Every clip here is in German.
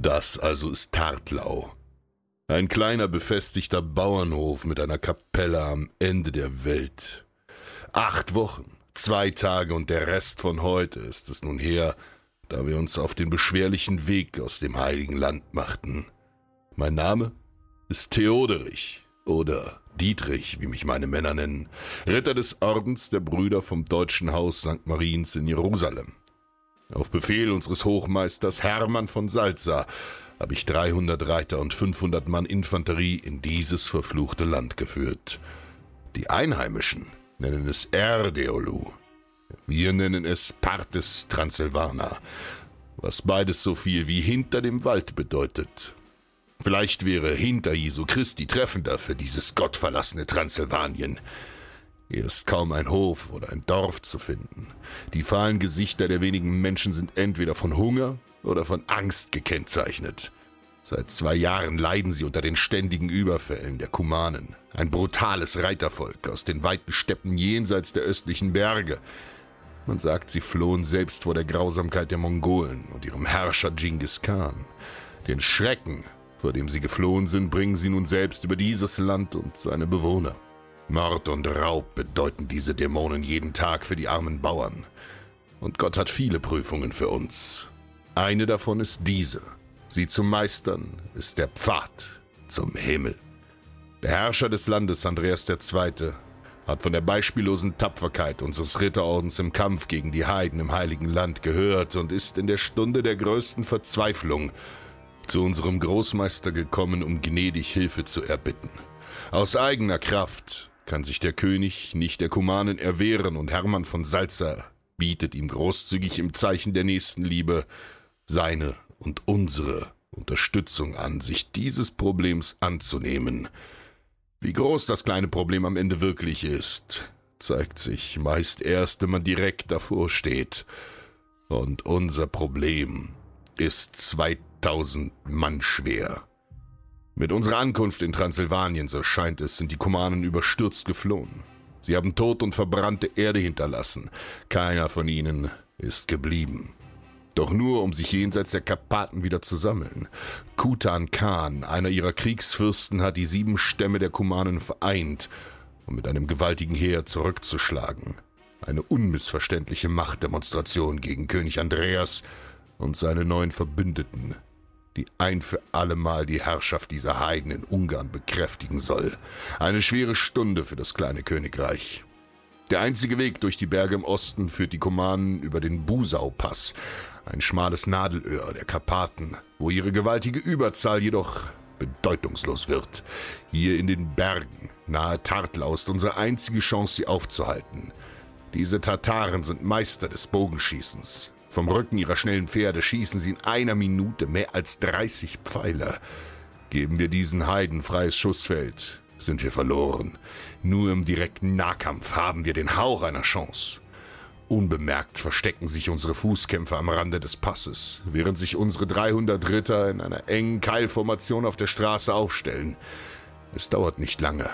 Das also ist Tartlau. Ein kleiner befestigter Bauernhof mit einer Kapelle am Ende der Welt. Acht Wochen, zwei Tage und der Rest von heute ist es nun her, da wir uns auf den beschwerlichen Weg aus dem heiligen Land machten. Mein Name ist Theoderich oder Dietrich, wie mich meine Männer nennen, Ritter des Ordens der Brüder vom Deutschen Haus St. Mariens in Jerusalem. Auf Befehl unseres Hochmeisters Hermann von Salza habe ich 300 Reiter und 500 Mann Infanterie in dieses verfluchte Land geführt. Die Einheimischen nennen es Erdeolu, wir nennen es Partes Transylvana, was beides so viel wie hinter dem Wald bedeutet. Vielleicht wäre hinter Jesu Christi treffender für dieses gottverlassene Transsilvanien. Hier ist kaum ein Hof oder ein Dorf zu finden. Die fahlen Gesichter der wenigen Menschen sind entweder von Hunger oder von Angst gekennzeichnet. Seit zwei Jahren leiden sie unter den ständigen Überfällen der Kumanen, ein brutales Reitervolk aus den weiten Steppen jenseits der östlichen Berge, man sagt, sie flohen selbst vor der Grausamkeit der Mongolen und ihrem Herrscher Genghis Khan. Den Schrecken, vor dem sie geflohen sind, bringen sie nun selbst über dieses Land und seine Bewohner. Mord und Raub bedeuten diese Dämonen jeden Tag für die armen Bauern. Und Gott hat viele Prüfungen für uns. Eine davon ist diese. Sie zu meistern ist der Pfad zum Himmel. Der Herrscher des Landes, Andreas II., hat von der beispiellosen Tapferkeit unseres Ritterordens im Kampf gegen die Heiden im heiligen Land gehört und ist in der Stunde der größten Verzweiflung zu unserem Großmeister gekommen, um gnädig Hilfe zu erbitten. Aus eigener Kraft kann sich der König nicht der Kumanen erwehren und Hermann von Salza bietet ihm großzügig im Zeichen der Nächstenliebe seine und unsere Unterstützung an, sich dieses Problems anzunehmen – wie groß das kleine Problem am Ende wirklich ist, zeigt sich meist erst, wenn man direkt davor steht. Und unser Problem ist 2000 Mann schwer. Mit unserer Ankunft in Transsilvanien, so scheint es, sind die Kumanen überstürzt geflohen. Sie haben Tod und verbrannte Erde hinterlassen. Keiner von ihnen ist geblieben. Doch nur, um sich jenseits der Karpaten wieder zu sammeln. Kutan Khan, einer ihrer Kriegsfürsten, hat die sieben Stämme der Kumanen vereint, um mit einem gewaltigen Heer zurückzuschlagen. Eine unmissverständliche Machtdemonstration gegen König Andreas und seine neuen Verbündeten, die ein für allemal die Herrschaft dieser Heiden in Ungarn bekräftigen soll. Eine schwere Stunde für das kleine Königreich. Der einzige Weg durch die Berge im Osten führt die Kumanen über den Busau-Pass, ein schmales Nadelöhr der Karpaten, wo ihre gewaltige Überzahl jedoch bedeutungslos wird. Hier in den Bergen, nahe Tartlau, ist unsere einzige Chance, sie aufzuhalten. Diese Tataren sind Meister des Bogenschießens. Vom Rücken ihrer schnellen Pferde schießen sie in einer Minute mehr als 30 Pfeile. Geben wir diesen Heiden freies Schussfeld, sind wir verloren. Nur im direkten Nahkampf haben wir den Hauch einer Chance. Unbemerkt verstecken sich unsere Fußkämpfer am Rande des Passes, während sich unsere 300 Ritter in einer engen Keilformation auf der Straße aufstellen. Es dauert nicht lange,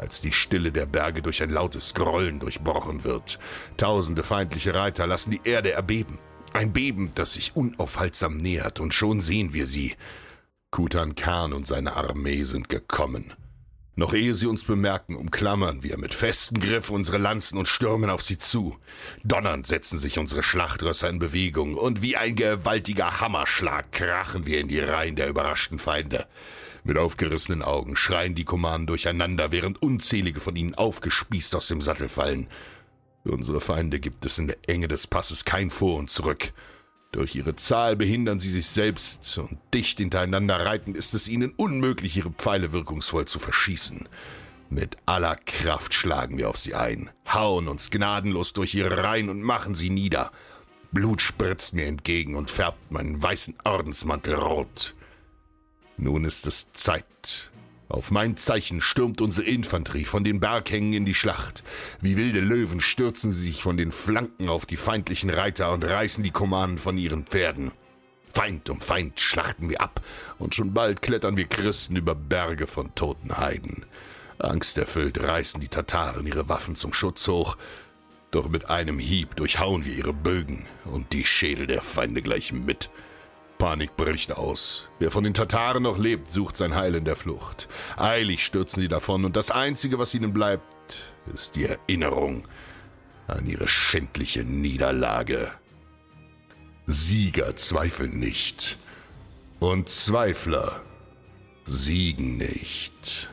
als die Stille der Berge durch ein lautes Grollen durchbrochen wird. Tausende feindliche Reiter lassen die Erde erbeben. Ein Beben, das sich unaufhaltsam nähert, und schon sehen wir sie. Kutan Khan und seine Armee sind gekommen. Noch ehe sie uns bemerken, umklammern wir mit festem Griff unsere Lanzen und stürmen auf sie zu. Donnernd setzen sich unsere Schlachtrösser in Bewegung und wie ein gewaltiger Hammerschlag krachen wir in die Reihen der überraschten Feinde. Mit aufgerissenen Augen schreien die Kumanen durcheinander, während unzählige von ihnen aufgespießt aus dem Sattel fallen. Für unsere Feinde gibt es in der Enge des Passes kein Vor und Zurück. Durch ihre Zahl behindern sie sich selbst und dicht hintereinander reitend ist es ihnen unmöglich, ihre Pfeile wirkungsvoll zu verschießen. Mit aller Kraft schlagen wir auf sie ein, hauen uns gnadenlos durch ihre Reihen und machen sie nieder. Blut spritzt mir entgegen und färbt meinen weißen Ordensmantel rot. Nun ist es Zeit. Auf mein Zeichen stürmt unsere Infanterie von den Berghängen in die Schlacht. Wie wilde Löwen stürzen sie sich von den Flanken auf die feindlichen Reiter und reißen die Kumanen von ihren Pferden. Feind um Feind schlachten wir ab, und schon bald klettern wir Christen über Berge von toten Heiden. Angsterfüllt reißen die Tataren ihre Waffen zum Schutz hoch, doch mit einem Hieb durchhauen wir ihre Bögen und die Schädel der Feinde gleich mit. Panik bricht aus. Wer von den Tataren noch lebt, sucht sein Heil in der Flucht. Eilig stürzen sie davon, und das Einzige, was ihnen bleibt, ist die Erinnerung an ihre schändliche Niederlage. Sieger zweifeln nicht, und Zweifler siegen nicht.